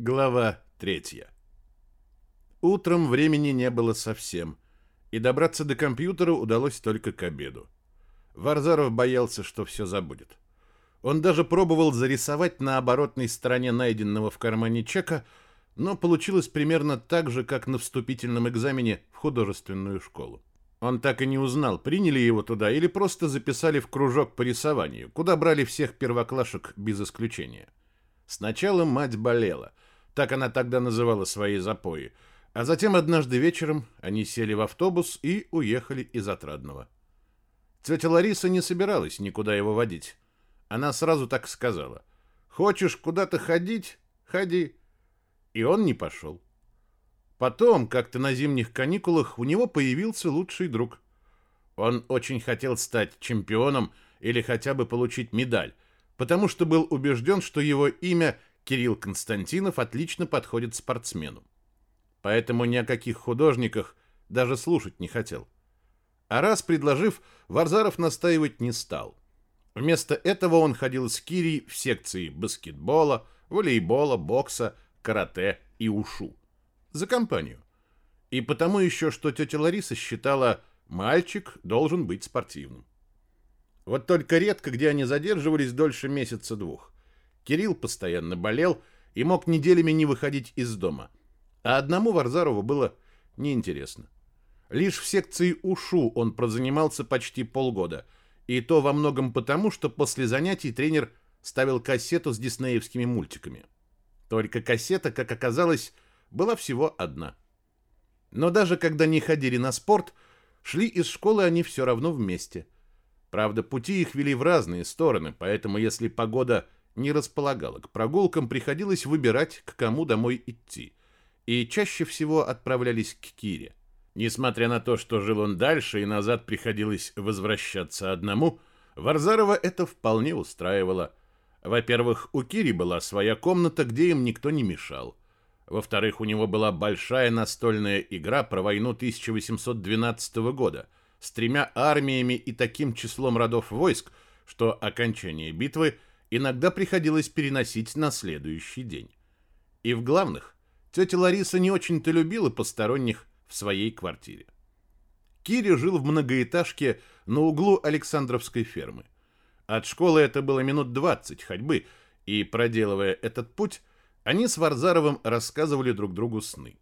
Глава третья. Утром времени не было совсем, и добраться до компьютера удалось только к обеду. Варзаров боялся, что все забудет. Он даже пробовал зарисовать на оборотной стороне найденного в кармане чека, но получилось примерно так же, как на вступительном экзамене в художественную школу. Он так и не узнал, приняли его туда или просто записали в кружок по рисованию, куда брали всех первоклашек без исключения. Сначала мать болела — так она тогда называла свои запои. А затем однажды вечером они сели в автобус и уехали из Отрадного. Тетя Лариса не собиралась никуда его водить. Она сразу так сказала. «Хочешь куда-то ходить? Ходи». И он не пошел. Потом, как-то на зимних каникулах, у него появился лучший друг. Он очень хотел стать чемпионом или хотя бы получить медаль, потому что был убежден, что его имя Кирилл Константинов отлично подходит спортсмену. Поэтому ни о каких художниках даже слушать не хотел. А раз предложив, Варзаров настаивать не стал. Вместо этого он ходил с Кирией в секции баскетбола, волейбола, бокса, карате и ушу. За компанию. И потому еще, что тетя Лариса считала, мальчик должен быть спортивным. Вот только редко где они задерживались дольше месяца-двух. Кирилл постоянно болел и мог неделями не выходить из дома. А одному Варзарову было неинтересно. Лишь в секции УШУ он прозанимался почти полгода. И то во многом потому, что после занятий тренер ставил кассету с диснеевскими мультиками. Только кассета, как оказалось, была всего одна. Но даже когда не ходили на спорт, шли из школы они все равно вместе. Правда, пути их вели в разные стороны, поэтому если погода не располагала к прогулкам, приходилось выбирать, к кому домой идти. И чаще всего отправлялись к Кире. Несмотря на то, что жил он дальше и назад приходилось возвращаться одному, Варзарова это вполне устраивало. Во-первых, у Кири была своя комната, где им никто не мешал. Во-вторых, у него была большая настольная игра про войну 1812 года с тремя армиями и таким числом родов войск, что окончание битвы – иногда приходилось переносить на следующий день. И в главных, тетя Лариса не очень-то любила посторонних в своей квартире. Кири жил в многоэтажке на углу Александровской фермы. От школы это было минут 20 ходьбы, и, проделывая этот путь, они с Варзаровым рассказывали друг другу сны.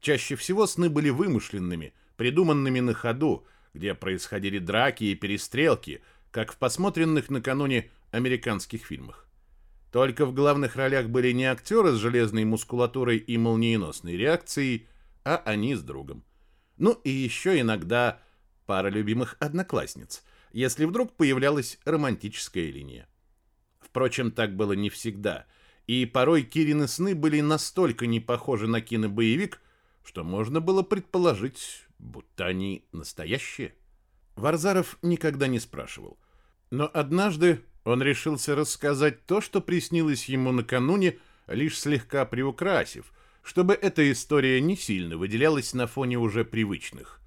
Чаще всего сны были вымышленными, придуманными на ходу, где происходили драки и перестрелки, как в посмотренных накануне американских фильмах. Только в главных ролях были не актеры с железной мускулатурой и молниеносной реакцией, а они с другом. Ну и еще иногда пара любимых одноклассниц, если вдруг появлялась романтическая линия. Впрочем, так было не всегда, и порой Кирины сны были настолько не похожи на кинобоевик, что можно было предположить, будто они настоящие. Варзаров никогда не спрашивал. Но однажды он решился рассказать то, что приснилось ему накануне, лишь слегка приукрасив, чтобы эта история не сильно выделялась на фоне уже привычных.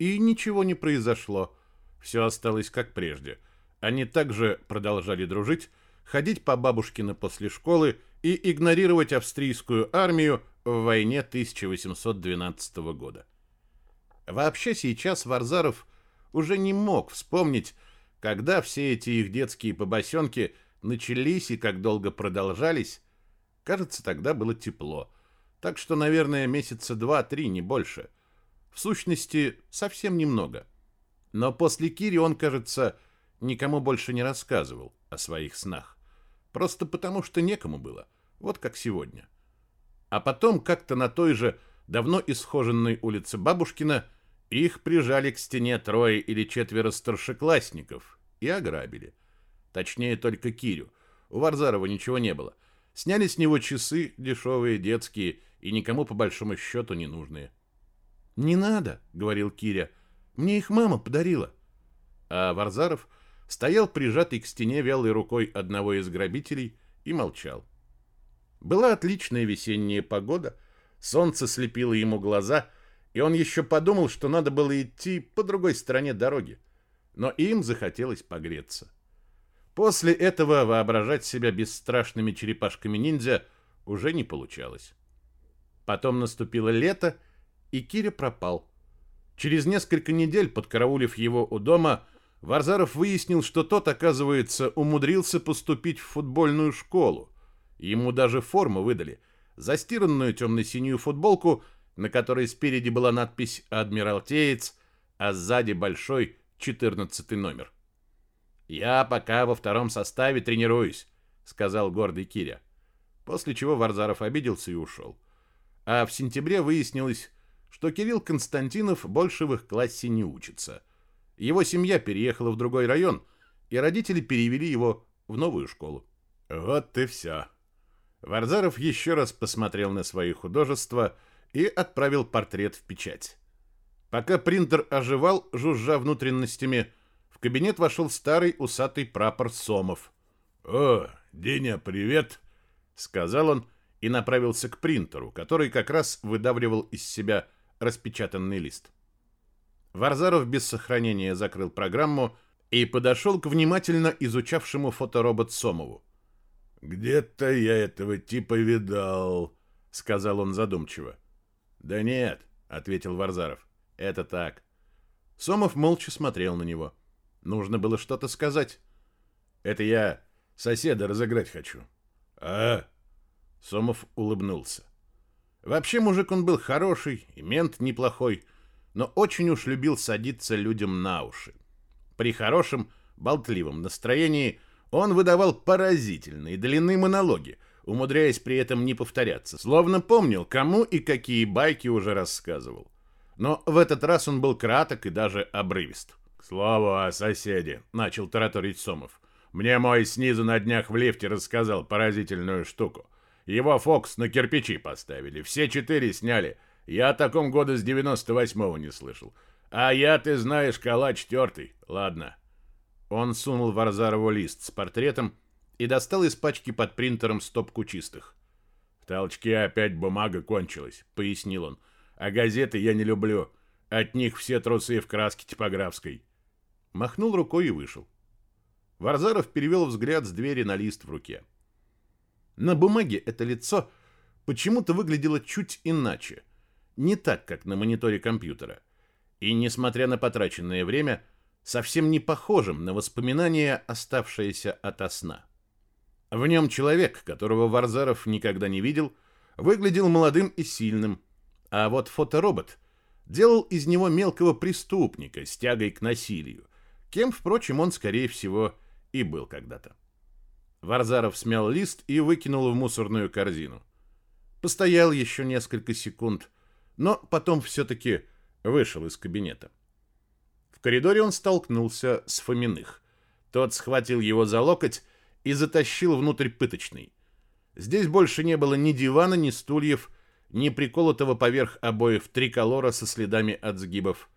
И ничего не произошло. Все осталось как прежде. Они также продолжали дружить, ходить по бабушкина после школы и игнорировать австрийскую армию в войне 1812 года. Вообще сейчас Варзаров уже не мог вспомнить, когда все эти их детские побосенки начались и как долго продолжались, кажется, тогда было тепло. Так что, наверное, месяца два-три, не больше. В сущности, совсем немного. Но после Кири он, кажется, никому больше не рассказывал о своих снах. Просто потому, что некому было. Вот как сегодня. А потом как-то на той же давно исхоженной улице Бабушкина их прижали к стене трое или четверо старшеклассников и ограбили. Точнее, только Кирю. У Варзарова ничего не было. Сняли с него часы, дешевые, детские, и никому по большому счету не нужные. «Не надо», — говорил Киря, — «мне их мама подарила». А Варзаров стоял прижатый к стене вялой рукой одного из грабителей и молчал. Была отличная весенняя погода, солнце слепило ему глаза — и он еще подумал, что надо было идти по другой стороне дороги. Но им захотелось погреться. После этого воображать себя бесстрашными черепашками-ниндзя уже не получалось. Потом наступило лето, и Киря пропал. Через несколько недель, подкараулив его у дома, Варзаров выяснил, что тот, оказывается, умудрился поступить в футбольную школу. Ему даже форму выдали. Застиранную темно-синюю футболку, на которой спереди была надпись «Адмиралтеец», а сзади большой 14 номер. «Я пока во втором составе тренируюсь», — сказал гордый Киря. После чего Варзаров обиделся и ушел. А в сентябре выяснилось, что Кирилл Константинов больше в их классе не учится. Его семья переехала в другой район, и родители перевели его в новую школу. Вот и все. Варзаров еще раз посмотрел на свои художества и отправил портрет в печать. Пока принтер оживал, жужжа внутренностями, в кабинет вошел старый усатый прапор Сомов. «О, Деня, привет!» — сказал он и направился к принтеру, который как раз выдавливал из себя распечатанный лист. Варзаров без сохранения закрыл программу и подошел к внимательно изучавшему фоторобот Сомову. «Где-то я этого типа видал», — сказал он задумчиво. «Да нет», — ответил Варзаров. «Это так». Сомов молча смотрел на него. Нужно было что-то сказать. «Это я соседа разыграть хочу». «А?» Сомов улыбнулся. Вообще мужик он был хороший, и мент неплохой, но очень уж любил садиться людям на уши. При хорошем, болтливом настроении он выдавал поразительные длинные монологи, умудряясь при этом не повторяться, словно помнил, кому и какие байки уже рассказывал. Но в этот раз он был краток и даже обрывист. «К слову о соседе», — начал тараторить Сомов. «Мне мой снизу на днях в лифте рассказал поразительную штуку. Его Фокс на кирпичи поставили. Все четыре сняли. Я о таком года с 98-го не слышал. А я, ты знаешь, калач тертый. Ладно. Он сунул Варзарову лист с портретом и достал из пачки под принтером стопку чистых. В толчке опять бумага кончилась, пояснил он. А газеты я не люблю. От них все трусы в краске типографской. Махнул рукой и вышел. Варзаров перевел взгляд с двери на лист в руке. На бумаге это лицо почему-то выглядело чуть иначе. Не так, как на мониторе компьютера. И, несмотря на потраченное время, совсем не похожим на воспоминания, оставшиеся ото сна. В нем человек, которого Варзаров никогда не видел, выглядел молодым и сильным, а вот фоторобот делал из него мелкого преступника с тягой к насилию, кем, впрочем, он, скорее всего, и был когда-то. Варзаров смял лист и выкинул в мусорную корзину. Постоял еще несколько секунд, но потом все-таки вышел из кабинета. В коридоре он столкнулся с Фоминых. Тот схватил его за локоть и затащил внутрь пыточной. Здесь больше не было ни дивана, ни стульев, ни приколотого поверх обоев триколора со следами от сгибов.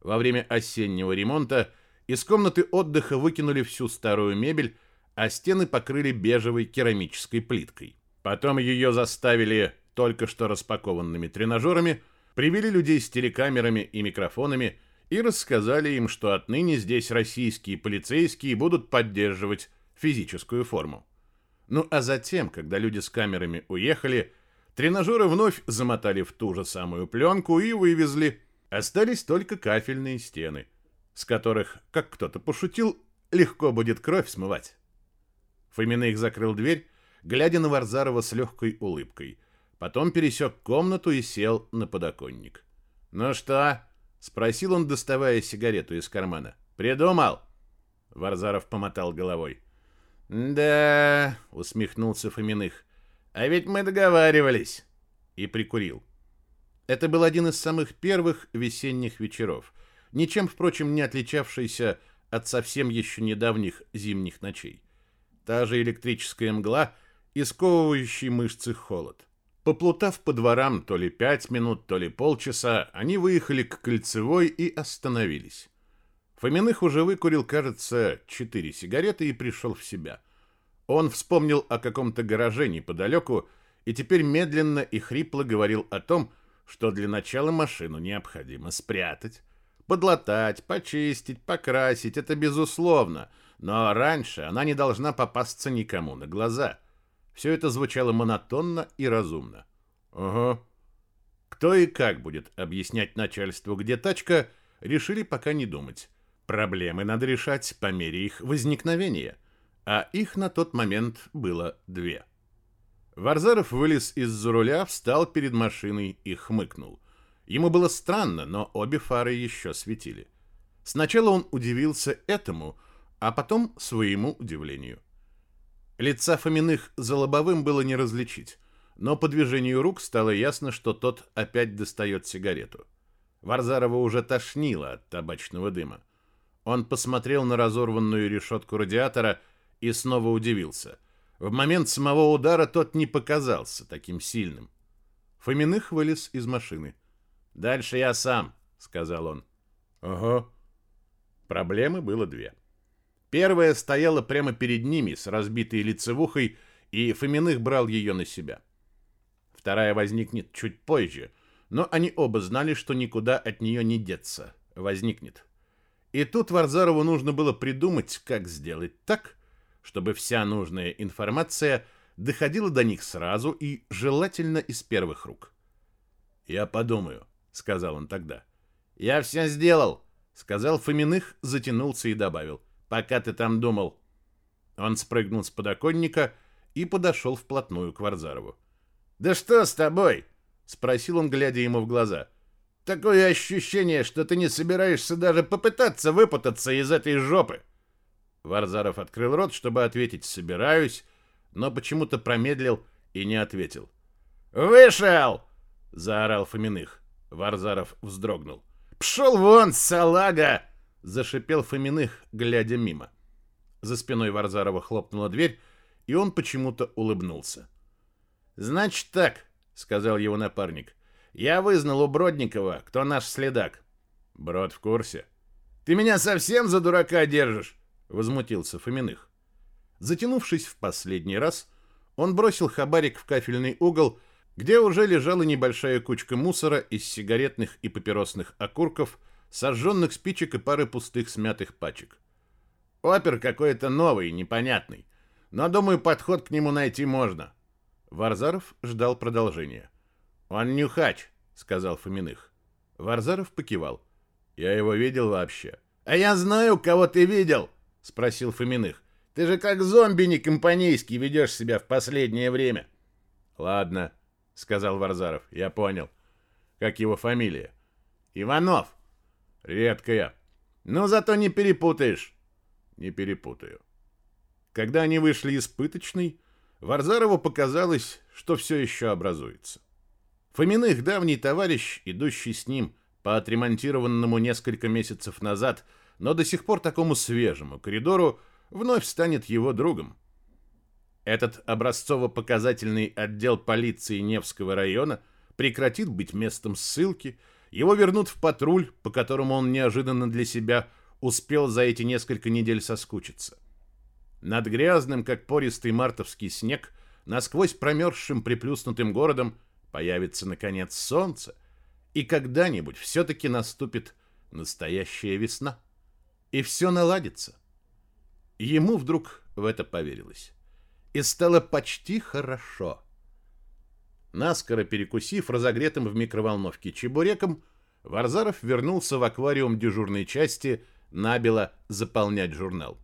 Во время осеннего ремонта из комнаты отдыха выкинули всю старую мебель, а стены покрыли бежевой керамической плиткой. Потом ее заставили только что распакованными тренажерами, привели людей с телекамерами и микрофонами и рассказали им, что отныне здесь российские полицейские будут поддерживать физическую форму. Ну а затем, когда люди с камерами уехали, тренажеры вновь замотали в ту же самую пленку и вывезли. Остались только кафельные стены, с которых, как кто-то пошутил, легко будет кровь смывать. Фоминых закрыл дверь, глядя на Варзарова с легкой улыбкой. Потом пересек комнату и сел на подоконник. «Ну что?» — спросил он, доставая сигарету из кармана. «Придумал?» Варзаров помотал головой. «Да...» — усмехнулся Фоминых. «А ведь мы договаривались!» И прикурил. Это был один из самых первых весенних вечеров, ничем, впрочем, не отличавшийся от совсем еще недавних зимних ночей. Та же электрическая мгла и сковывающий мышцы холод. Поплутав по дворам то ли пять минут, то ли полчаса, они выехали к Кольцевой и остановились. Фоминых уже выкурил, кажется, четыре сигареты и пришел в себя. Он вспомнил о каком-то гараже неподалеку и теперь медленно и хрипло говорил о том, что для начала машину необходимо спрятать, подлатать, почистить, покрасить, это безусловно – но раньше она не должна попасться никому на глаза. Все это звучало монотонно и разумно. Ага. Кто и как будет объяснять начальству, где тачка, решили пока не думать. Проблемы надо решать по мере их возникновения, а их на тот момент было две. Варзаров вылез из-за руля, встал перед машиной и хмыкнул. Ему было странно, но обе фары еще светили. Сначала он удивился этому, а потом своему удивлению. Лица Фоминых за лобовым было не различить, но по движению рук стало ясно, что тот опять достает сигарету. Варзарова уже тошнило от табачного дыма. Он посмотрел на разорванную решетку радиатора и снова удивился. В момент самого удара тот не показался таким сильным. Фоминых вылез из машины. «Дальше я сам», — сказал он. «Ага». Проблемы было две. Первая стояла прямо перед ними с разбитой лицевухой, и Фоминых брал ее на себя. Вторая возникнет чуть позже, но они оба знали, что никуда от нее не деться. Возникнет. И тут Варзарову нужно было придумать, как сделать так, чтобы вся нужная информация доходила до них сразу и желательно из первых рук. «Я подумаю», — сказал он тогда. «Я все сделал», — сказал Фоминых, затянулся и добавил пока ты там думал». Он спрыгнул с подоконника и подошел вплотную к Варзарову. «Да что с тобой?» — спросил он, глядя ему в глаза. «Такое ощущение, что ты не собираешься даже попытаться выпутаться из этой жопы». Варзаров открыл рот, чтобы ответить «собираюсь», но почему-то промедлил и не ответил. «Вышел!» — заорал Фоминых. Варзаров вздрогнул. «Пшел вон, салага!» зашипел Фоминых, глядя мимо. За спиной Варзарова хлопнула дверь, и он почему-то улыбнулся. «Значит так», — сказал его напарник. «Я вызнал у Бродникова, кто наш следак». «Брод в курсе». «Ты меня совсем за дурака держишь?» — возмутился Фоминых. Затянувшись в последний раз, он бросил хабарик в кафельный угол, где уже лежала небольшая кучка мусора из сигаретных и папиросных окурков, сожженных спичек и пары пустых смятых пачек. Опер какой-то новый, непонятный. Но, думаю, подход к нему найти можно. Варзаров ждал продолжения. «Он нюхач», — сказал Фоминых. Варзаров покивал. «Я его видел вообще». «А я знаю, кого ты видел», — спросил Фоминых. «Ты же как зомби не компанейский ведешь себя в последнее время». «Ладно», — сказал Варзаров. «Я понял. Как его фамилия?» «Иванов». Редкая. Но зато не перепутаешь. Не перепутаю. Когда они вышли из пыточной, Варзарову показалось, что все еще образуется. Фоминых давний товарищ, идущий с ним по отремонтированному несколько месяцев назад, но до сих пор такому свежему коридору, вновь станет его другом. Этот образцово-показательный отдел полиции Невского района прекратит быть местом ссылки его вернут в патруль, по которому он неожиданно для себя успел за эти несколько недель соскучиться. Над грязным, как пористый мартовский снег, насквозь промерзшим приплюснутым городом появится, наконец, солнце, и когда-нибудь все-таки наступит настоящая весна. И все наладится. Ему вдруг в это поверилось. И стало почти хорошо. Наскоро перекусив разогретым в микроволновке чебуреком, Варзаров вернулся в аквариум дежурной части набело заполнять журнал.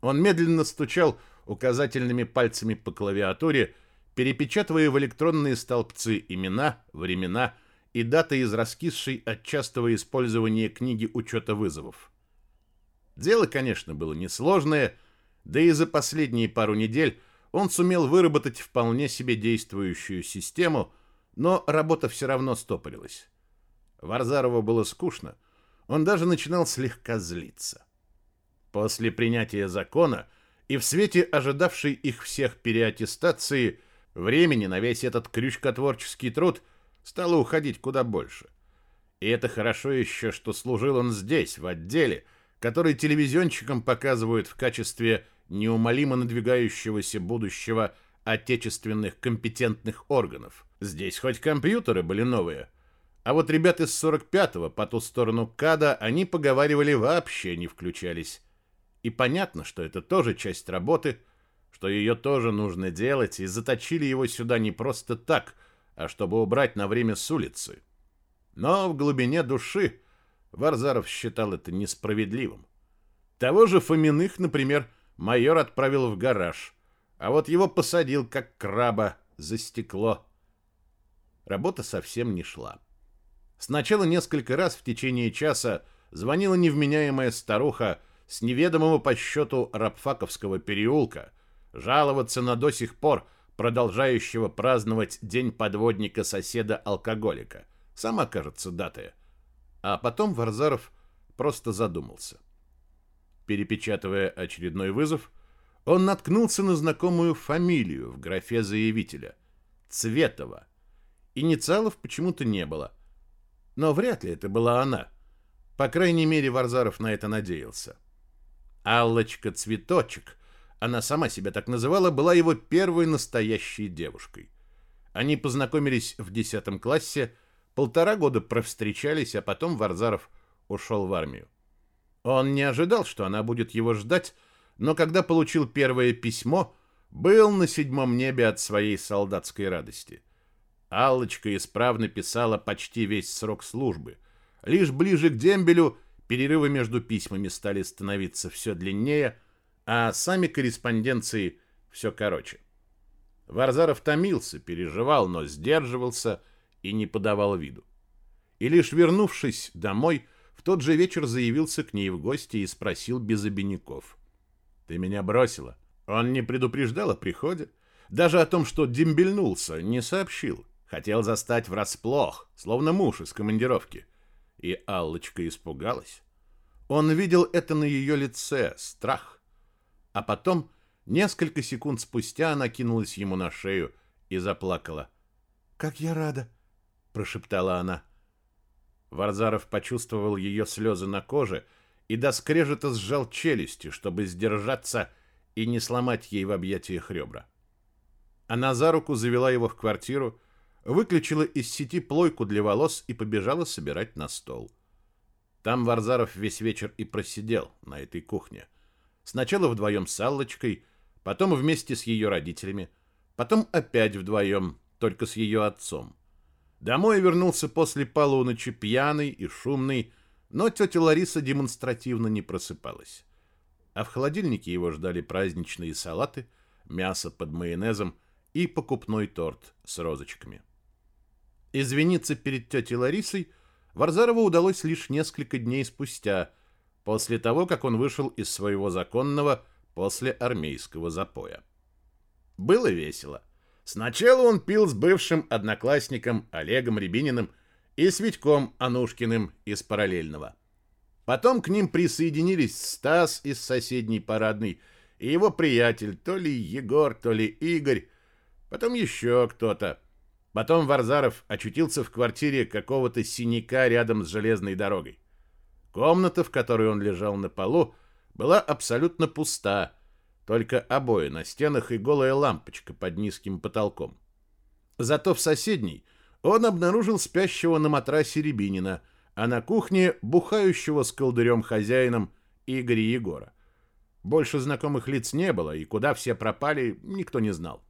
Он медленно стучал указательными пальцами по клавиатуре, перепечатывая в электронные столбцы имена, времена и даты из раскисшей от частого использования книги учета вызовов. Дело, конечно, было несложное, да и за последние пару недель он сумел выработать вполне себе действующую систему, но работа все равно стопорилась. Варзарову было скучно, он даже начинал слегка злиться. После принятия закона и в свете ожидавшей их всех переаттестации времени на весь этот крючкотворческий труд стало уходить куда больше. И это хорошо еще, что служил он здесь, в отделе, который телевизионщикам показывают в качестве неумолимо надвигающегося будущего отечественных компетентных органов. Здесь хоть компьютеры были новые. А вот ребят из 45-го по ту сторону КАДа они поговаривали вообще не включались. И понятно, что это тоже часть работы, что ее тоже нужно делать, и заточили его сюда не просто так, а чтобы убрать на время с улицы. Но в глубине души Варзаров считал это несправедливым. Того же Фоминых, например, майор отправил в гараж, а вот его посадил как краба за стекло. Работа совсем не шла. Сначала несколько раз в течение часа звонила невменяемая старуха с неведомого по счету Рабфаковского переулка, жаловаться на до сих пор продолжающего праздновать День подводника соседа-алкоголика. Сама, кажется, датая. А потом Варзаров просто задумался. Перепечатывая очередной вызов, он наткнулся на знакомую фамилию в графе заявителя — Цветова. Инициалов почему-то не было. Но вряд ли это была она. По крайней мере, Варзаров на это надеялся. Аллочка Цветочек, она сама себя так называла, была его первой настоящей девушкой. Они познакомились в 10 классе, полтора года провстречались, а потом Варзаров ушел в армию. Он не ожидал, что она будет его ждать, но когда получил первое письмо, был на седьмом небе от своей солдатской радости. Аллочка исправно писала почти весь срок службы. Лишь ближе к дембелю перерывы между письмами стали становиться все длиннее, а сами корреспонденции все короче. Варзаров томился, переживал, но сдерживался и не подавал виду. И лишь вернувшись домой, в тот же вечер заявился к ней в гости и спросил без обиняков. «Ты меня бросила?» Он не предупреждал о приходе. Даже о том, что дембельнулся, не сообщил. Хотел застать врасплох, словно муж из командировки. И Аллочка испугалась. Он видел это на ее лице, страх. А потом, несколько секунд спустя, она кинулась ему на шею и заплакала. «Как я рада!» — прошептала она. Варзаров почувствовал ее слезы на коже и до скрежета сжал челюсти, чтобы сдержаться и не сломать ей в объятиях ребра. Она за руку завела его в квартиру, выключила из сети плойку для волос и побежала собирать на стол. Там Варзаров весь вечер и просидел на этой кухне. Сначала вдвоем с Аллочкой, потом вместе с ее родителями, потом опять вдвоем, только с ее отцом. Домой вернулся после полуночи пьяный и шумный, но тетя Лариса демонстративно не просыпалась. А в холодильнике его ждали праздничные салаты, мясо под майонезом и покупной торт с розочками. Извиниться перед тетей Ларисой Варзарову удалось лишь несколько дней спустя, после того, как он вышел из своего законного после армейского запоя. Было весело. Сначала он пил с бывшим одноклассником Олегом Рябининым и с Витьком Анушкиным из параллельного. Потом к ним присоединились Стас из соседней парадной и его приятель, то ли Егор, то ли Игорь, потом еще кто-то. Потом Варзаров очутился в квартире какого-то синяка рядом с железной дорогой. Комната, в которой он лежал на полу, была абсолютно пуста, только обои на стенах и голая лампочка под низким потолком. Зато в соседней он обнаружил спящего на матрасе Рябинина, а на кухне бухающего с колдырем хозяином Игоря Егора. Больше знакомых лиц не было, и куда все пропали, никто не знал.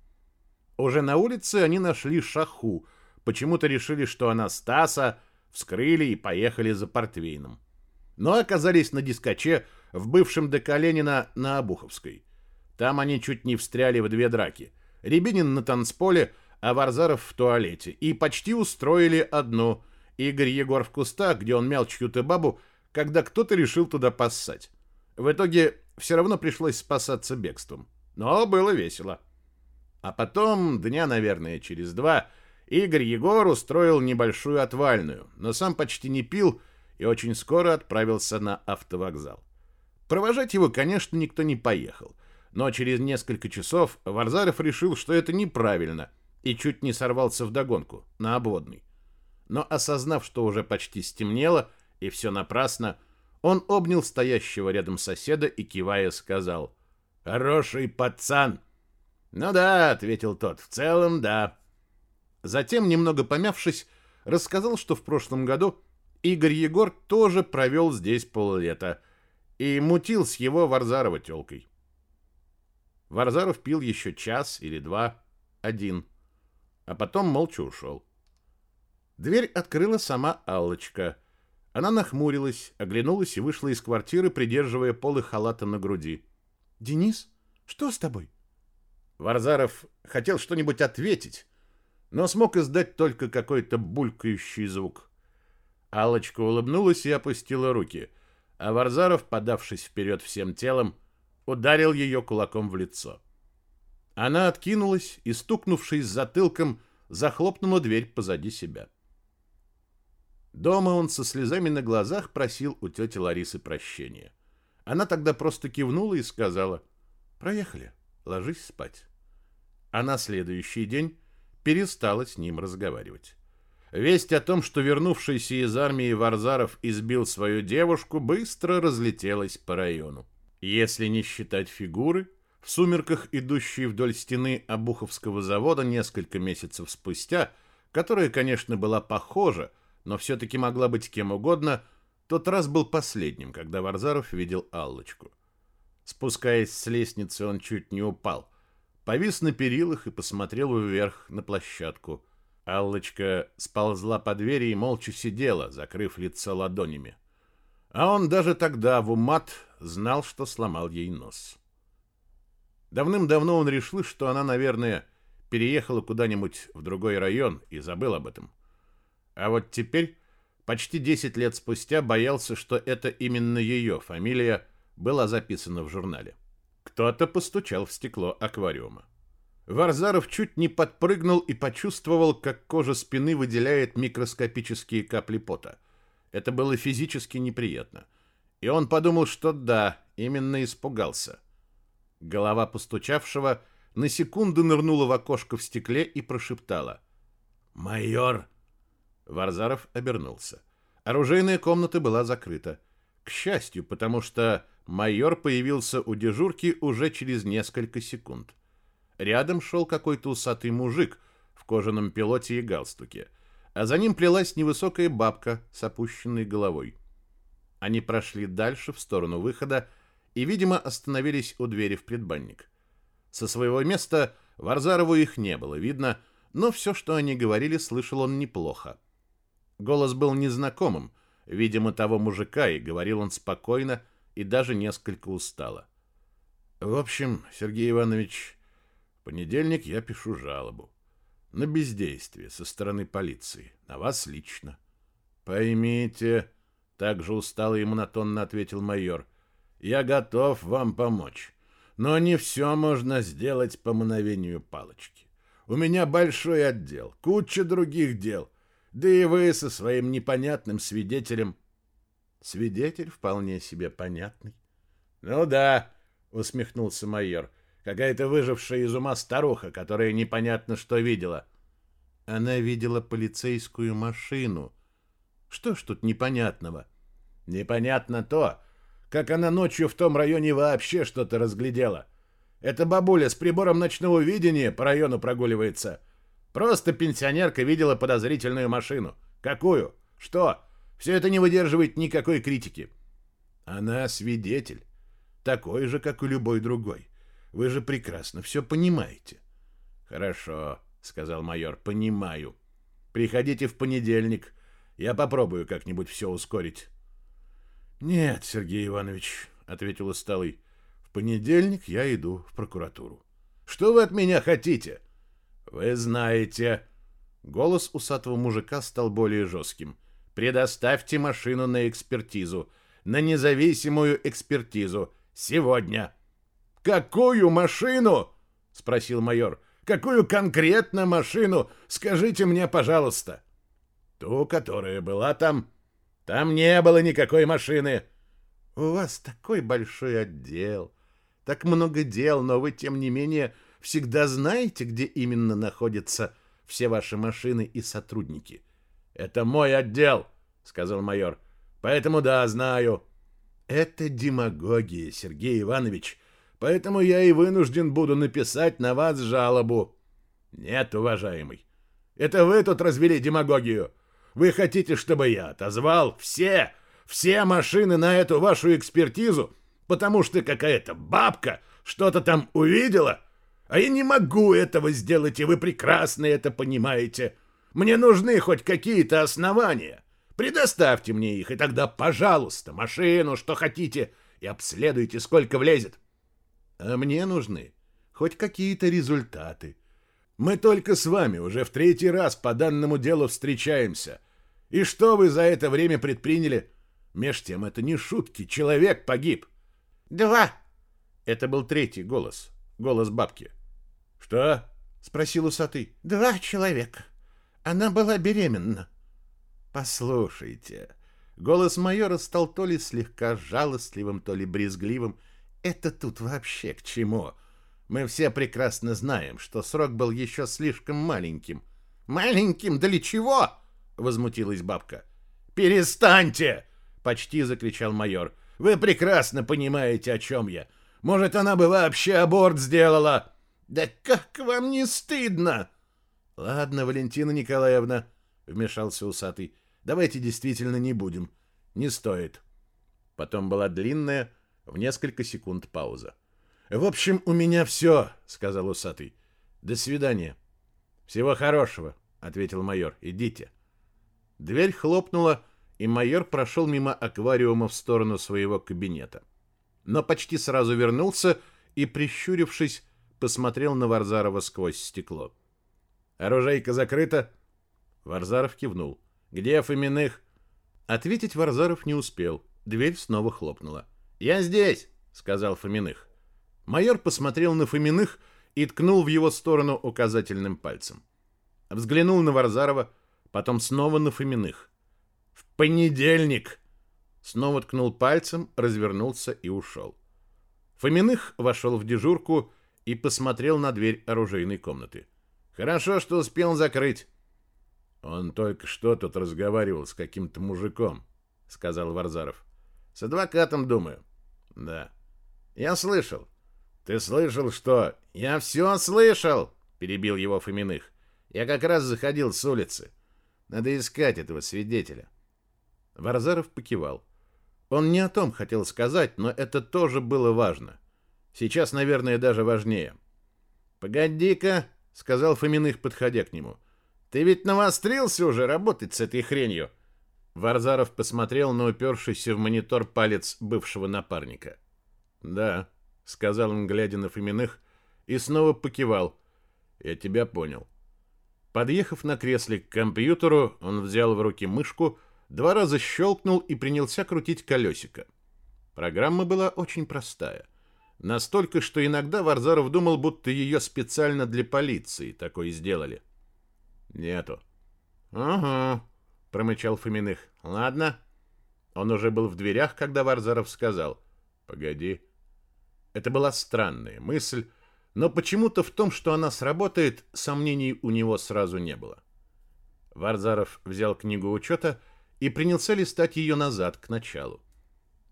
Уже на улице они нашли Шаху. Почему-то решили, что она Стаса, вскрыли и поехали за портвейном. Но оказались на дискоче в бывшем ДК Ленина на Обуховской. Там они чуть не встряли в две драки. Рябинин на танцполе, а Варзаров в туалете. И почти устроили одну. Игорь Егор в кустах, где он мял чью-то бабу, когда кто-то решил туда поссать. В итоге все равно пришлось спасаться бегством. Но было весело. А потом, дня, наверное, через два, Игорь Егор устроил небольшую отвальную, но сам почти не пил и очень скоро отправился на автовокзал. Провожать его, конечно, никто не поехал, но через несколько часов Варзаров решил, что это неправильно, и чуть не сорвался в догонку на обводный. Но осознав, что уже почти стемнело и все напрасно, он обнял стоящего рядом соседа и, кивая, сказал «Хороший пацан!» «Ну да», — ответил тот, — «в целом да». Затем, немного помявшись, рассказал, что в прошлом году Игорь Егор тоже провел здесь поллета и мутил с его Варзарова тёлкой. Варзаров пил еще час или два, один, а потом молча ушел. Дверь открыла сама Аллочка. Она нахмурилась, оглянулась и вышла из квартиры, придерживая полы халата на груди. «Денис, что с тобой?» Варзаров хотел что-нибудь ответить, но смог издать только какой-то булькающий звук. Алочка улыбнулась и опустила руки, а Варзаров, подавшись вперед всем телом, ударил ее кулаком в лицо. Она откинулась и, стукнувшись затылком, захлопнула дверь позади себя. Дома он со слезами на глазах просил у тети Ларисы прощения. Она тогда просто кивнула и сказала «Проехали, ложись спать». А на следующий день перестала с ним разговаривать. Весть о том, что вернувшийся из армии Варзаров избил свою девушку, быстро разлетелась по району. Если не считать фигуры, в сумерках, идущей вдоль стены Обуховского завода несколько месяцев спустя, которая, конечно, была похожа, но все-таки могла быть кем угодно, тот раз был последним, когда Варзаров видел Аллочку. Спускаясь с лестницы, он чуть не упал. Повис на перилах и посмотрел вверх на площадку. Аллочка сползла по двери и молча сидела, закрыв лицо ладонями. А он даже тогда в умат знал, что сломал ей нос. Давным-давно он решил, что она, наверное, переехала куда-нибудь в другой район и забыл об этом. А вот теперь, почти 10 лет спустя, боялся, что это именно ее фамилия была записана в журнале. Кто-то постучал в стекло аквариума. Варзаров чуть не подпрыгнул и почувствовал, как кожа спины выделяет микроскопические капли пота. Это было физически неприятно. И он подумал, что да, именно испугался. Голова постучавшего на секунду нырнула в окошко в стекле и прошептала. «Майор!» Варзаров обернулся. Оружейная комната была закрыта. К счастью, потому что майор появился у дежурки уже через несколько секунд. Рядом шел какой-то усатый мужик в кожаном пилоте и галстуке, а за ним плелась невысокая бабка с опущенной головой. Они прошли дальше в сторону выхода и, видимо, остановились у двери в предбанник. Со своего места Варзарову их не было видно, но все, что они говорили, слышал он неплохо. Голос был незнакомым, видимо, того мужика, и говорил он спокойно и даже несколько устало. В общем, Сергей Иванович, понедельник я пишу жалобу на бездействие со стороны полиции, на вас лично. Поймите, так же устало и монотонно ответил майор. Я готов вам помочь, но не все можно сделать по мановению палочки. У меня большой отдел, куча других дел. Да и вы со своим непонятным свидетелем... Свидетель вполне себе понятный. Ну да, усмехнулся майор. Какая-то выжившая из ума старуха, которая непонятно что видела. Она видела полицейскую машину. Что ж тут непонятного? Непонятно то, как она ночью в том районе вообще что-то разглядела. Эта бабуля с прибором ночного видения по району прогуливается — Просто пенсионерка видела подозрительную машину. Какую? Что? Все это не выдерживает никакой критики. Она свидетель. Такой же, как и любой другой. Вы же прекрасно все понимаете. Хорошо, сказал майор, понимаю. Приходите в понедельник. Я попробую как-нибудь все ускорить. Нет, Сергей Иванович, ответил усталый. В понедельник я иду в прокуратуру. Что вы от меня хотите? «Вы знаете...» Голос усатого мужика стал более жестким. «Предоставьте машину на экспертизу. На независимую экспертизу. Сегодня». «Какую машину?» — спросил майор. «Какую конкретно машину? Скажите мне, пожалуйста». «Ту, которая была там. Там не было никакой машины». «У вас такой большой отдел, так много дел, но вы, тем не менее, всегда знаете, где именно находятся все ваши машины и сотрудники. Это мой отдел, сказал майор. Поэтому да, знаю. Это демагогия, Сергей Иванович. Поэтому я и вынужден буду написать на вас жалобу. Нет, уважаемый. Это вы тут развели демагогию. Вы хотите, чтобы я отозвал все, все машины на эту вашу экспертизу, потому что какая-то бабка что-то там увидела? А я не могу этого сделать, и вы прекрасно это понимаете. Мне нужны хоть какие-то основания. Предоставьте мне их, и тогда, пожалуйста, машину, что хотите, и обследуйте, сколько влезет. А мне нужны хоть какие-то результаты. Мы только с вами уже в третий раз по данному делу встречаемся. И что вы за это время предприняли? Меж тем, это не шутки, человек погиб. Два. Это был третий голос, голос бабки. Что? Спросил усатый. Два человека. Она была беременна. Послушайте. Голос майора стал то ли слегка жалостливым, то ли брезгливым. Это тут вообще к чему? Мы все прекрасно знаем, что срок был еще слишком маленьким. Маленьким? Для чего? Возмутилась бабка. Перестаньте! Почти закричал майор. Вы прекрасно понимаете, о чем я. Может, она бы вообще аборт сделала. Да как вам не стыдно? Ладно, Валентина Николаевна, вмешался усатый. Давайте действительно не будем. Не стоит. Потом была длинная, в несколько секунд пауза. В общем, у меня все, сказал усатый. До свидания. Всего хорошего, ответил майор. Идите. Дверь хлопнула, и майор прошел мимо аквариума в сторону своего кабинета. Но почти сразу вернулся и, прищурившись, посмотрел на Варзарова сквозь стекло. «Оружейка закрыта?» Варзаров кивнул. «Где Фоминых?» Ответить Варзаров не успел. Дверь снова хлопнула. «Я здесь!» — сказал Фоминых. Майор посмотрел на Фоминых и ткнул в его сторону указательным пальцем. Взглянул на Варзарова, потом снова на Фоминых. «В понедельник!» Снова ткнул пальцем, развернулся и ушел. Фоминых вошел в дежурку и посмотрел на дверь оружейной комнаты. «Хорошо, что успел закрыть. Он только что тут разговаривал с каким-то мужиком, сказал Варзаров. С адвокатом, думаю. Да. Я слышал. Ты слышал, что? Я все слышал, перебил его Фоминых. Я как раз заходил с улицы. Надо искать этого свидетеля. Варзаров покивал. Он не о том хотел сказать, но это тоже было важно. Сейчас, наверное, даже важнее. «Погоди-ка», — сказал Фоминых, подходя к нему. Ты ведь навострился уже работать с этой хренью. Варзаров посмотрел на упершийся в монитор палец бывшего напарника. Да, сказал он, глядя на Фоминых, и снова покивал. Я тебя понял. Подъехав на кресле к компьютеру, он взял в руки мышку, два раза щелкнул и принялся крутить колесико. Программа была очень простая. Настолько, что иногда Варзаров думал, будто ее специально для полиции такой сделали. — Нету. Угу, промычал Фоминых. Ладно. Он уже был в дверях, когда Варзаров сказал: "Погоди". Это была странная мысль, но почему-то в том, что она сработает, сомнений у него сразу не было. Варзаров взял книгу учета и принялся листать ее назад к началу.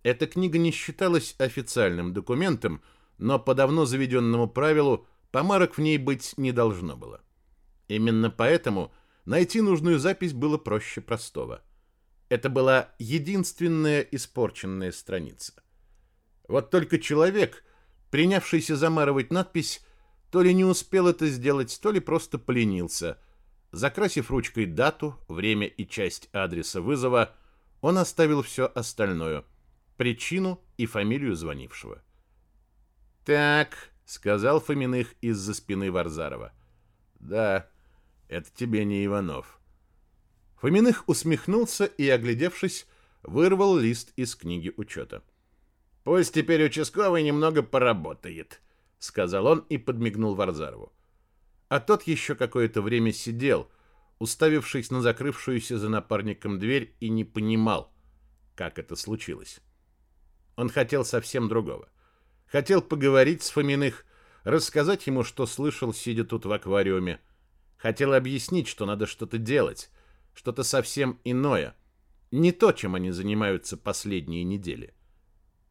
Эта книга не считалась официальным документом, но по давно заведенному правилу помарок в ней быть не должно было. Именно поэтому найти нужную запись было проще простого. Это была единственная испорченная страница. Вот только человек, принявшийся замарывать надпись, то ли не успел это сделать, то ли просто поленился. Закрасив ручкой дату, время и часть адреса вызова, он оставил все остальное — причину и фамилию звонившего. «Так», — сказал Фоминых из-за спины Варзарова. «Да, это тебе не Иванов. Фоминых усмехнулся и, оглядевшись, вырвал лист из книги учета. «Пусть теперь участковый немного поработает», — сказал он и подмигнул Варзарову. А тот еще какое-то время сидел, уставившись на закрывшуюся за напарником дверь, и не понимал, как это случилось. Он хотел совсем другого. Хотел поговорить с Фоминых, рассказать ему, что слышал, сидя тут в аквариуме, — Хотел объяснить, что надо что-то делать, что-то совсем иное, не то, чем они занимаются последние недели.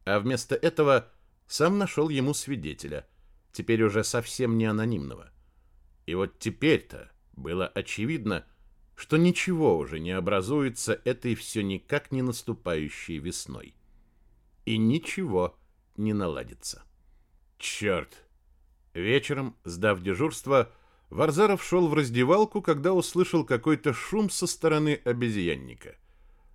А вместо этого сам нашел ему свидетеля, теперь уже совсем не анонимного. И вот теперь-то было очевидно, что ничего уже не образуется этой все никак не наступающей весной. И ничего не наладится. Черт! Вечером, сдав дежурство, Варзаров шел в раздевалку, когда услышал какой-то шум со стороны обезьянника.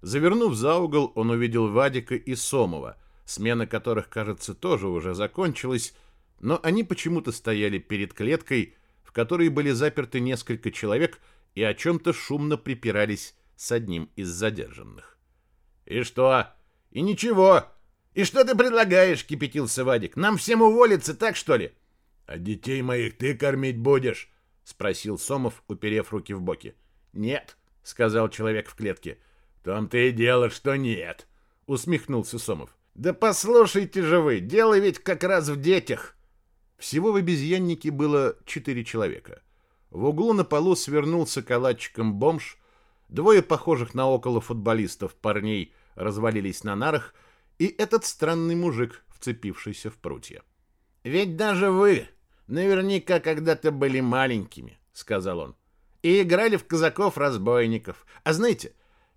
Завернув за угол, он увидел Вадика и Сомова, смена которых, кажется, тоже уже закончилась, но они почему-то стояли перед клеткой, в которой были заперты несколько человек и о чем-то шумно припирались с одним из задержанных. «И что? И ничего. И что ты предлагаешь?» — кипятился Вадик. «Нам всем уволиться, так что ли?» «А детей моих ты кормить будешь?» — спросил Сомов, уперев руки в боки. «Нет», — сказал человек в клетке. «В том-то и дело, что нет», — усмехнулся Сомов. «Да послушайте же вы, дело ведь как раз в детях». Всего в обезьяннике было четыре человека. В углу на полу свернулся калачиком бомж, двое похожих на около футболистов парней развалились на нарах, и этот странный мужик, вцепившийся в прутья. «Ведь даже вы наверняка когда-то были маленькими», — сказал он, «и играли в казаков-разбойников. А знаете,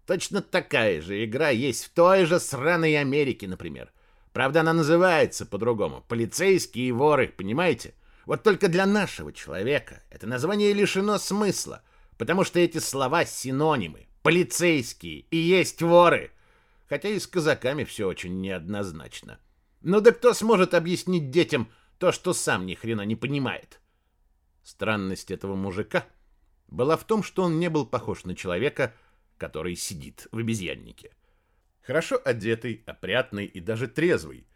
точно такая же игра есть в той же сраной Америке, например. Правда, она называется по-другому. Полицейские воры, понимаете? Вот только для нашего человека это название лишено смысла, потому что эти слова синонимы. Полицейские и есть воры. Хотя и с казаками все очень неоднозначно. Ну да кто сможет объяснить детям то, что сам ни хрена не понимает? Странность этого мужика была в том, что он не был похож на человека, который сидит в обезьяннике. Хорошо одетый, опрятный и даже трезвый.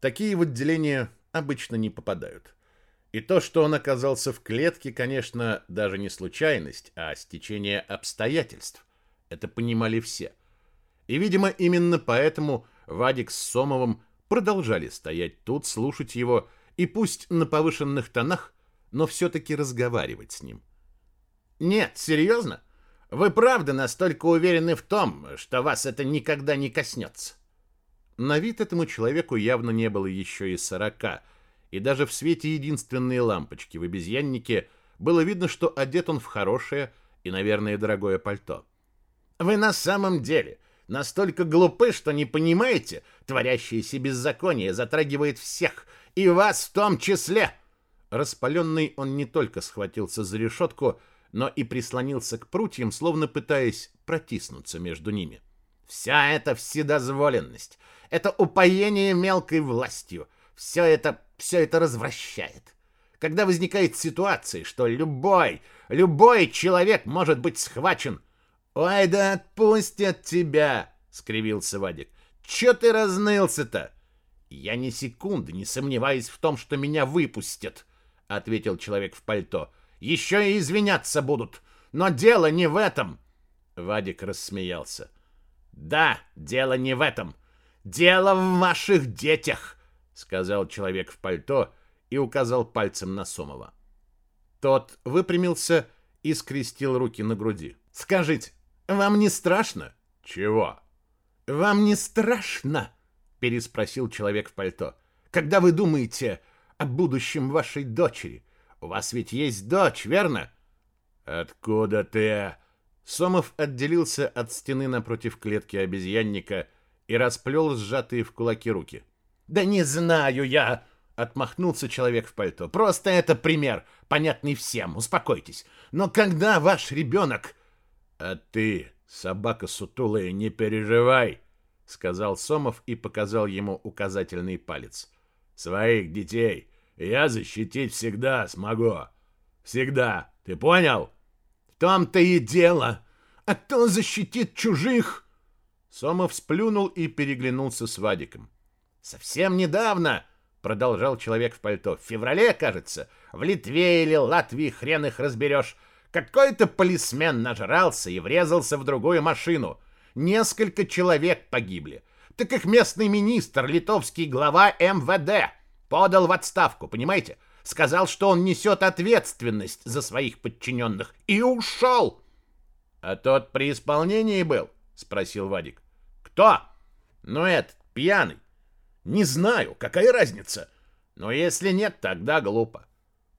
Такие в отделения обычно не попадают. И то, что он оказался в клетке, конечно, даже не случайность, а стечение обстоятельств. Это понимали все. И, видимо, именно поэтому Вадик с Сомовым продолжали стоять тут, слушать его, и пусть на повышенных тонах, но все-таки разговаривать с ним. «Нет, серьезно? Вы правда настолько уверены в том, что вас это никогда не коснется?» На вид этому человеку явно не было еще и сорока – и даже в свете единственной лампочки в обезьяннике было видно, что одет он в хорошее и, наверное, дорогое пальто. «Вы на самом деле настолько глупы, что не понимаете, творящееся беззаконие затрагивает всех, и вас в том числе!» Распаленный он не только схватился за решетку, но и прислонился к прутьям, словно пытаясь протиснуться между ними. «Вся эта вседозволенность, это упоение мелкой властью, все это все это развращает. Когда возникает ситуация, что любой, любой человек может быть схвачен. «Ой, да отпустят тебя!» — скривился Вадик. «Чё ты разнылся-то?» «Я ни секунды не сомневаюсь в том, что меня выпустят», — ответил человек в пальто. «Еще и извиняться будут. Но дело не в этом». Вадик рассмеялся. «Да, дело не в этом. Дело в ваших детях сказал человек в пальто и указал пальцем на Сомова. Тот выпрямился и скрестил руки на груди. Скажите, вам не страшно? Чего? Вам не страшно? Переспросил человек в пальто. Когда вы думаете о будущем вашей дочери? У вас ведь есть дочь, верно? Откуда ты? Сомов отделился от стены напротив клетки обезьянника и расплел сжатые в кулаки руки. «Да не знаю я!» — отмахнулся человек в пальто. «Просто это пример, понятный всем, успокойтесь. Но когда ваш ребенок...» «А ты, собака сутулая, не переживай!» — сказал Сомов и показал ему указательный палец. «Своих детей я защитить всегда смогу. Всегда, ты понял?» «В том-то и дело! А кто защитит чужих?» Сомов сплюнул и переглянулся с Вадиком. Совсем недавно, продолжал человек в пальто, в феврале, кажется, в Литве или Латвии, хрен их разберешь, какой-то полисмен нажрался и врезался в другую машину. Несколько человек погибли. Так их местный министр, литовский глава МВД, подал в отставку, понимаете? Сказал, что он несет ответственность за своих подчиненных и ушел. А тот при исполнении был? Спросил Вадик. Кто? Ну, этот, пьяный. Не знаю, какая разница. Но если нет, тогда глупо.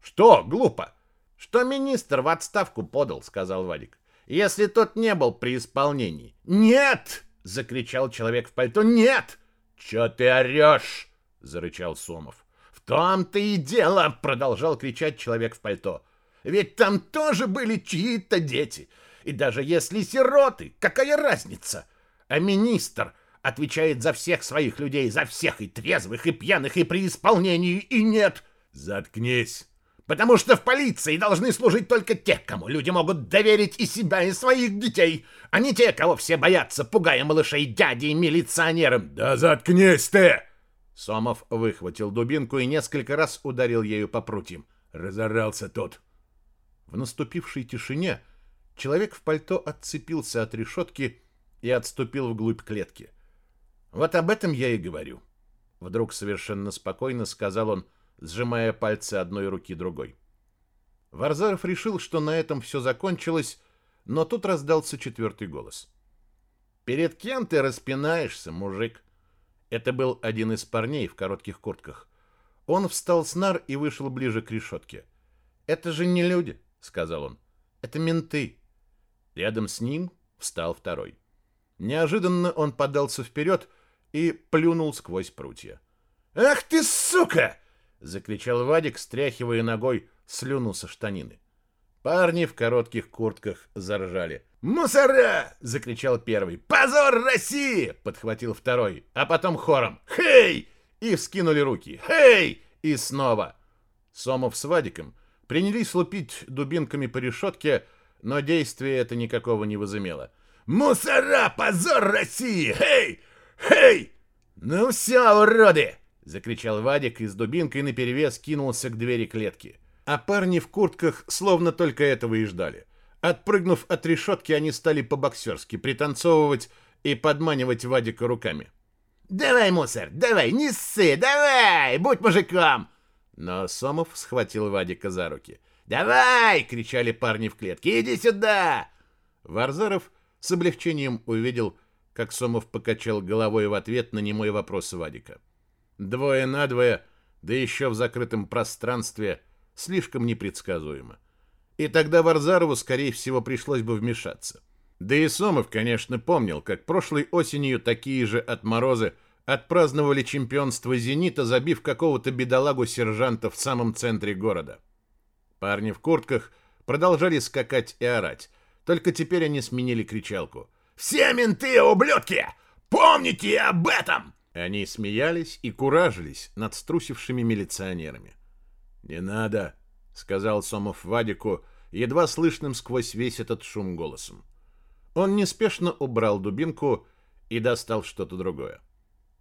Что глупо? Что министр в отставку подал, сказал Вадик. Если тот не был при исполнении. Нет! закричал человек в пальто. Нет! Че ты орешь? зарычал Сомов. В том-то и дело!» — продолжал кричать человек в пальто. «Ведь там тоже были чьи-то дети. И даже если сироты, какая разница? А министр отвечает за всех своих людей, за всех и трезвых, и пьяных, и при исполнении, и нет!» «Заткнись!» Потому что в полиции должны служить только те, кому люди могут доверить и себя, и своих детей, а не те, кого все боятся, пугая малышей дядей милиционером. Да заткнись ты! Сомов выхватил дубинку и несколько раз ударил ею по прутьям. Разорался тот. В наступившей тишине человек в пальто отцепился от решетки и отступил вглубь клетки. «Вот об этом я и говорю», — вдруг совершенно спокойно сказал он, сжимая пальцы одной руки другой. Варзаров решил, что на этом все закончилось, но тут раздался четвертый голос. «Перед кем ты распинаешься, мужик?» Это был один из парней в коротких куртках. Он встал с нар и вышел ближе к решетке. «Это же не люди», — сказал он. «Это менты». Рядом с ним встал второй. Неожиданно он подался вперед и плюнул сквозь прутья. «Ах ты, сука!» Закричал Вадик, стряхивая ногой слюну со штанины. Парни в коротких куртках заржали. «Мусора!» — закричал первый. «Позор России!» — подхватил второй. А потом хором. «Хей!» И вскинули руки. «Хей!» И снова. Сомов с Вадиком принялись лупить дубинками по решетке, но действия это никакого не возымело. «Мусора! Позор России! Хей! Хей!» «Ну все, уроды!» Закричал Вадик и с дубинкой наперевес кинулся к двери клетки. А парни в куртках словно только этого и ждали. Отпрыгнув от решетки, они стали по-боксерски пританцовывать и подманивать Вадика руками. «Давай, мусор, давай, не ссы, давай, будь мужиком!» Но Сомов схватил Вадика за руки. «Давай!» — кричали парни в клетке. «Иди сюда!» Варзаров с облегчением увидел, как Сомов покачал головой в ответ на немой вопрос Вадика. Двое на двое, да еще в закрытом пространстве, слишком непредсказуемо. И тогда Варзарову, скорее всего, пришлось бы вмешаться. Да и Сомов, конечно, помнил, как прошлой осенью такие же отморозы отпраздновали чемпионство «Зенита», забив какого-то бедолагу-сержанта в самом центре города. Парни в куртках продолжали скакать и орать, только теперь они сменили кричалку. «Все менты, ублюдки! Помните об этом!» Они смеялись и куражились над струсившими милиционерами. «Не надо», — сказал Сомов Вадику, едва слышным сквозь весь этот шум голосом. Он неспешно убрал дубинку и достал что-то другое.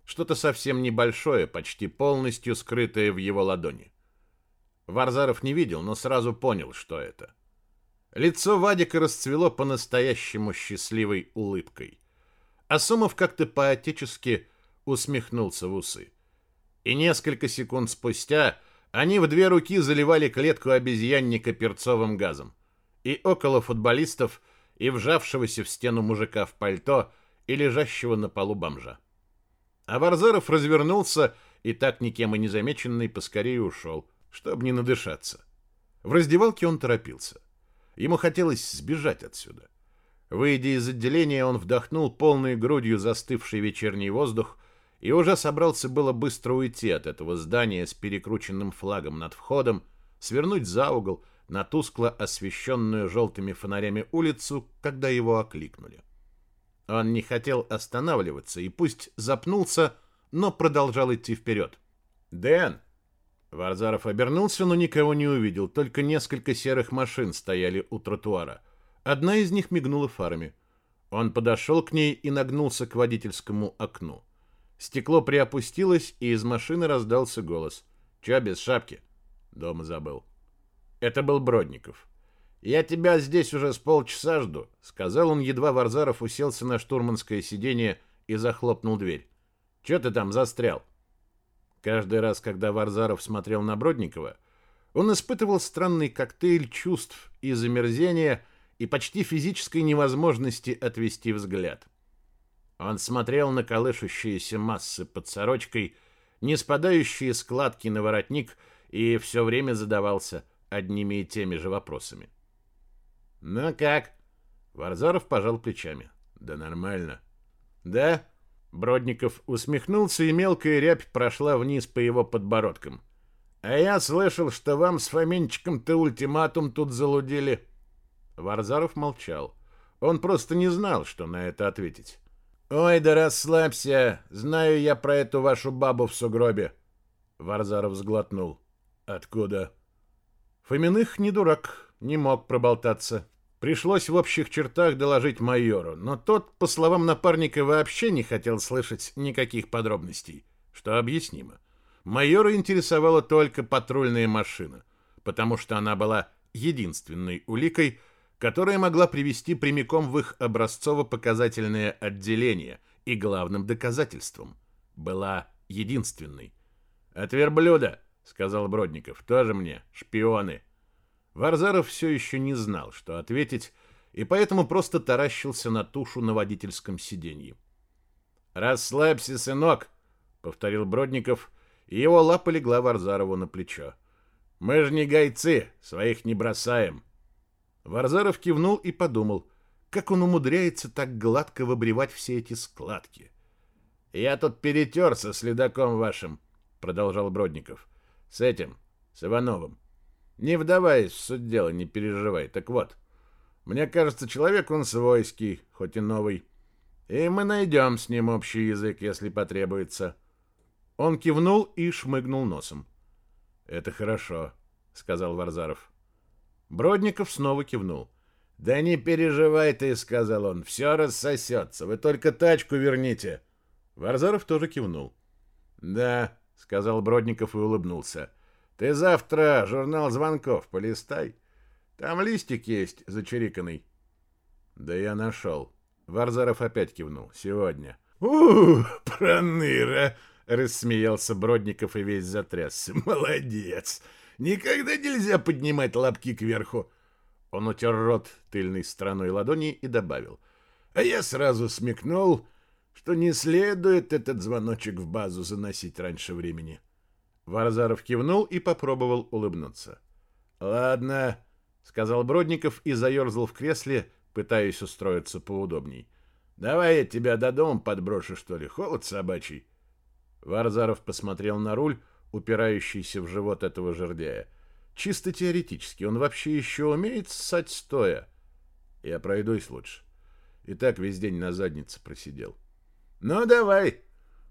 Что-то совсем небольшое, почти полностью скрытое в его ладони. Варзаров не видел, но сразу понял, что это. Лицо Вадика расцвело по-настоящему счастливой улыбкой. А Сомов как-то по-отечески усмехнулся в усы. И несколько секунд спустя они в две руки заливали клетку обезьянника перцовым газом. И около футболистов, и вжавшегося в стену мужика в пальто, и лежащего на полу бомжа. А Варзаров развернулся и так никем и не замеченный поскорее ушел, чтобы не надышаться. В раздевалке он торопился. Ему хотелось сбежать отсюда. Выйдя из отделения, он вдохнул полной грудью застывший вечерний воздух, и уже собрался было быстро уйти от этого здания с перекрученным флагом над входом, свернуть за угол на тускло освещенную желтыми фонарями улицу, когда его окликнули. Он не хотел останавливаться и пусть запнулся, но продолжал идти вперед. «Дэн!» Варзаров обернулся, но никого не увидел, только несколько серых машин стояли у тротуара. Одна из них мигнула фарами. Он подошел к ней и нагнулся к водительскому окну. Стекло приопустилось, и из машины раздался голос. «Чё без шапки?» Дома забыл. Это был Бродников. «Я тебя здесь уже с полчаса жду», — сказал он, едва Варзаров уселся на штурманское сиденье и захлопнул дверь. «Чё ты там застрял?» Каждый раз, когда Варзаров смотрел на Бродникова, он испытывал странный коктейль чувств и замерзения, и почти физической невозможности отвести взгляд. Он смотрел на колышущиеся массы под сорочкой, не спадающие складки на воротник и все время задавался одними и теми же вопросами. «Ну как?» Варзаров пожал плечами. «Да нормально». «Да?» Бродников усмехнулся, и мелкая рябь прошла вниз по его подбородкам. А я слышал, что вам с Фоминчиком-то ультиматум тут залудили. Варзаров молчал. Он просто не знал, что на это ответить. «Ой, да расслабься! Знаю я про эту вашу бабу в сугробе!» Варзаров сглотнул. «Откуда?» Фоминых не дурак, не мог проболтаться. Пришлось в общих чертах доложить майору, но тот, по словам напарника, вообще не хотел слышать никаких подробностей, что объяснимо. Майора интересовала только патрульная машина, потому что она была единственной уликой, которая могла привести прямиком в их образцово-показательное отделение и главным доказательством была единственной. «От верблюда», — сказал Бродников, — «тоже мне, шпионы». Варзаров все еще не знал, что ответить, и поэтому просто таращился на тушу на водительском сиденье. «Расслабься, сынок», — повторил Бродников, и его лапа легла Варзарову на плечо. «Мы же не гайцы, своих не бросаем». Варзаров кивнул и подумал, как он умудряется так гладко выбривать все эти складки. «Я тут перетер со следаком вашим», — продолжал Бродников. «С этим, с Ивановым. Не вдаваясь в суть дела, не переживай. Так вот, мне кажется, человек он свойский, хоть и новый. И мы найдем с ним общий язык, если потребуется». Он кивнул и шмыгнул носом. «Это хорошо», — сказал Варзаров. Бродников снова кивнул. «Да не переживай ты», — сказал он, — «все рассосется, вы только тачку верните». Варзаров тоже кивнул. «Да», — сказал Бродников и улыбнулся, — «ты завтра журнал звонков полистай. Там листик есть зачериканный». «Да я нашел». Варзаров опять кивнул. «Сегодня». «У, проныра!» — рассмеялся Бродников и весь затрясся. «Молодец! Никогда нельзя поднимать лапки кверху!» Он утер рот тыльной стороной ладони и добавил. «А я сразу смекнул, что не следует этот звоночек в базу заносить раньше времени». Варзаров кивнул и попробовал улыбнуться. «Ладно», — сказал Бродников и заерзал в кресле, пытаясь устроиться поудобней. «Давай я тебя до дома подброшу, что ли, холод собачий». Варзаров посмотрел на руль, упирающийся в живот этого жердяя. Чисто теоретически, он вообще еще умеет ссать стоя? Я пройдусь лучше. И так весь день на заднице просидел. Ну, давай.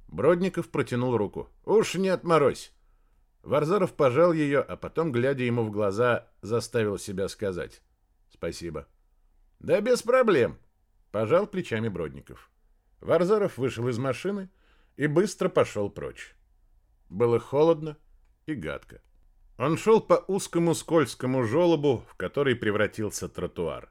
Бродников протянул руку. Уж не отморозь. Варзаров пожал ее, а потом, глядя ему в глаза, заставил себя сказать «Спасибо». «Да без проблем», — пожал плечами Бродников. Варзаров вышел из машины и быстро пошел прочь. Было холодно и гадко. Он шел по узкому скользкому желобу, в который превратился тротуар.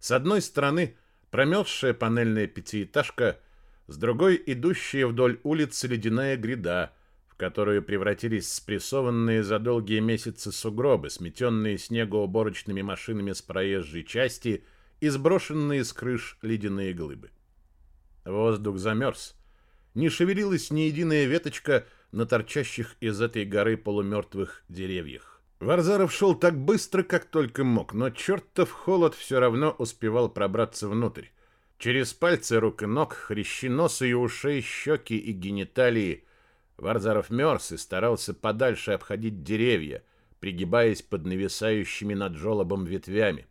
С одной стороны промерзшая панельная пятиэтажка, с другой идущая вдоль улицы ледяная гряда, в которую превратились спрессованные за долгие месяцы сугробы, сметенные снегоуборочными машинами с проезжей части и сброшенные с крыш ледяные глыбы. Воздух замерз, не шевелилась ни единая веточка на торчащих из этой горы полумертвых деревьях. Варзаров шел так быстро, как только мог, но чертов холод все равно успевал пробраться внутрь. Через пальцы рук и ног, хрящи носа и ушей, щеки и гениталии. Варзаров мерз и старался подальше обходить деревья, пригибаясь под нависающими над жолобом ветвями.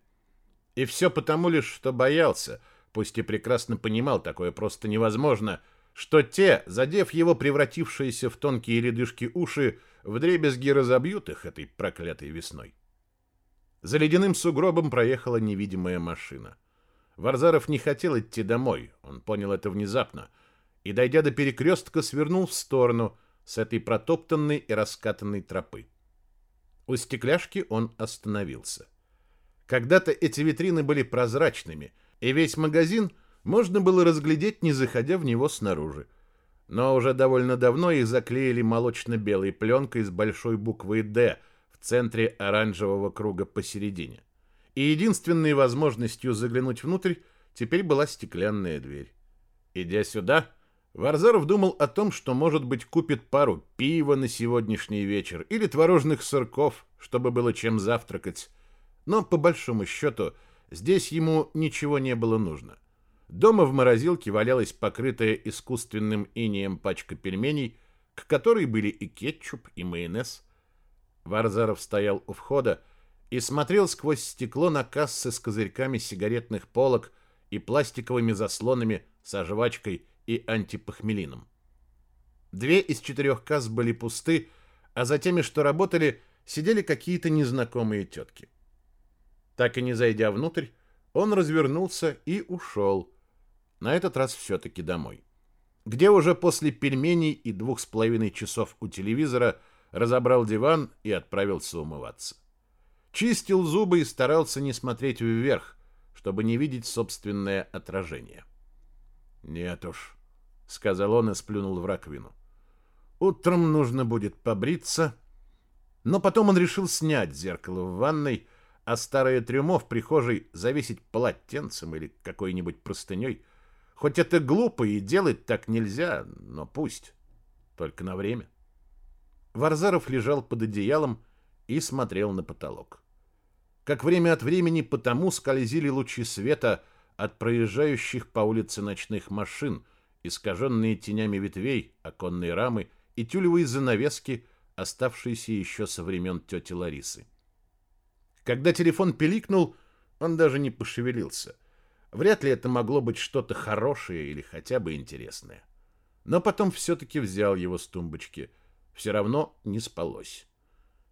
И все потому лишь, что боялся, пусть и прекрасно понимал, такое просто невозможно — что те, задев его превратившиеся в тонкие ледышки уши, вдребезги разобьют их этой проклятой весной. За ледяным сугробом проехала невидимая машина. Варзаров не хотел идти домой, он понял это внезапно, и, дойдя до перекрестка, свернул в сторону с этой протоптанной и раскатанной тропы. У стекляшки он остановился. Когда-то эти витрины были прозрачными, и весь магазин — можно было разглядеть, не заходя в него снаружи. Но уже довольно давно их заклеили молочно-белой пленкой с большой буквой «Д» в центре оранжевого круга посередине. И единственной возможностью заглянуть внутрь теперь была стеклянная дверь. Идя сюда, Варзаров думал о том, что, может быть, купит пару пива на сегодняшний вечер или творожных сырков, чтобы было чем завтракать. Но, по большому счету, здесь ему ничего не было нужно. — Дома в морозилке валялась покрытая искусственным инеем пачка пельменей, к которой были и кетчуп, и майонез. Варзаров стоял у входа и смотрел сквозь стекло на кассы с козырьками сигаретных полок и пластиковыми заслонами с жвачкой и антипохмелином. Две из четырех касс были пусты, а за теми, что работали, сидели какие-то незнакомые тетки. Так и не зайдя внутрь, он развернулся и ушел. На этот раз все-таки домой. Где уже после пельменей и двух с половиной часов у телевизора разобрал диван и отправился умываться. Чистил зубы и старался не смотреть вверх, чтобы не видеть собственное отражение. «Нет уж», — сказал он и сплюнул в раковину. «Утром нужно будет побриться». Но потом он решил снять зеркало в ванной, а старое трюмо в прихожей завесить полотенцем или какой-нибудь простыней. Хоть это глупо и делать так нельзя, но пусть. Только на время. Варзаров лежал под одеялом и смотрел на потолок. Как время от времени по тому скользили лучи света от проезжающих по улице ночных машин, искаженные тенями ветвей, оконной рамы и тюлевые занавески, оставшиеся еще со времен тети Ларисы. Когда телефон пиликнул, он даже не пошевелился. Вряд ли это могло быть что-то хорошее или хотя бы интересное. Но потом все-таки взял его с тумбочки – все равно не спалось.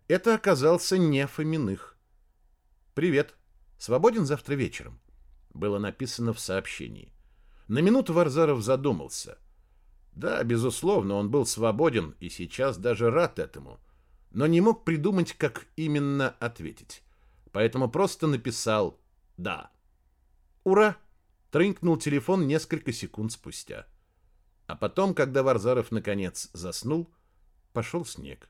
Это оказался не Фоминых. «Привет. Свободен завтра вечером?» Было написано в сообщении. На минуту Варзаров задумался. Да, безусловно, он был свободен и сейчас даже рад этому, но не мог придумать, как именно ответить. Поэтому просто написал «да». «Ура!» — трынкнул телефон несколько секунд спустя. А потом, когда Варзаров наконец заснул, пошел снег.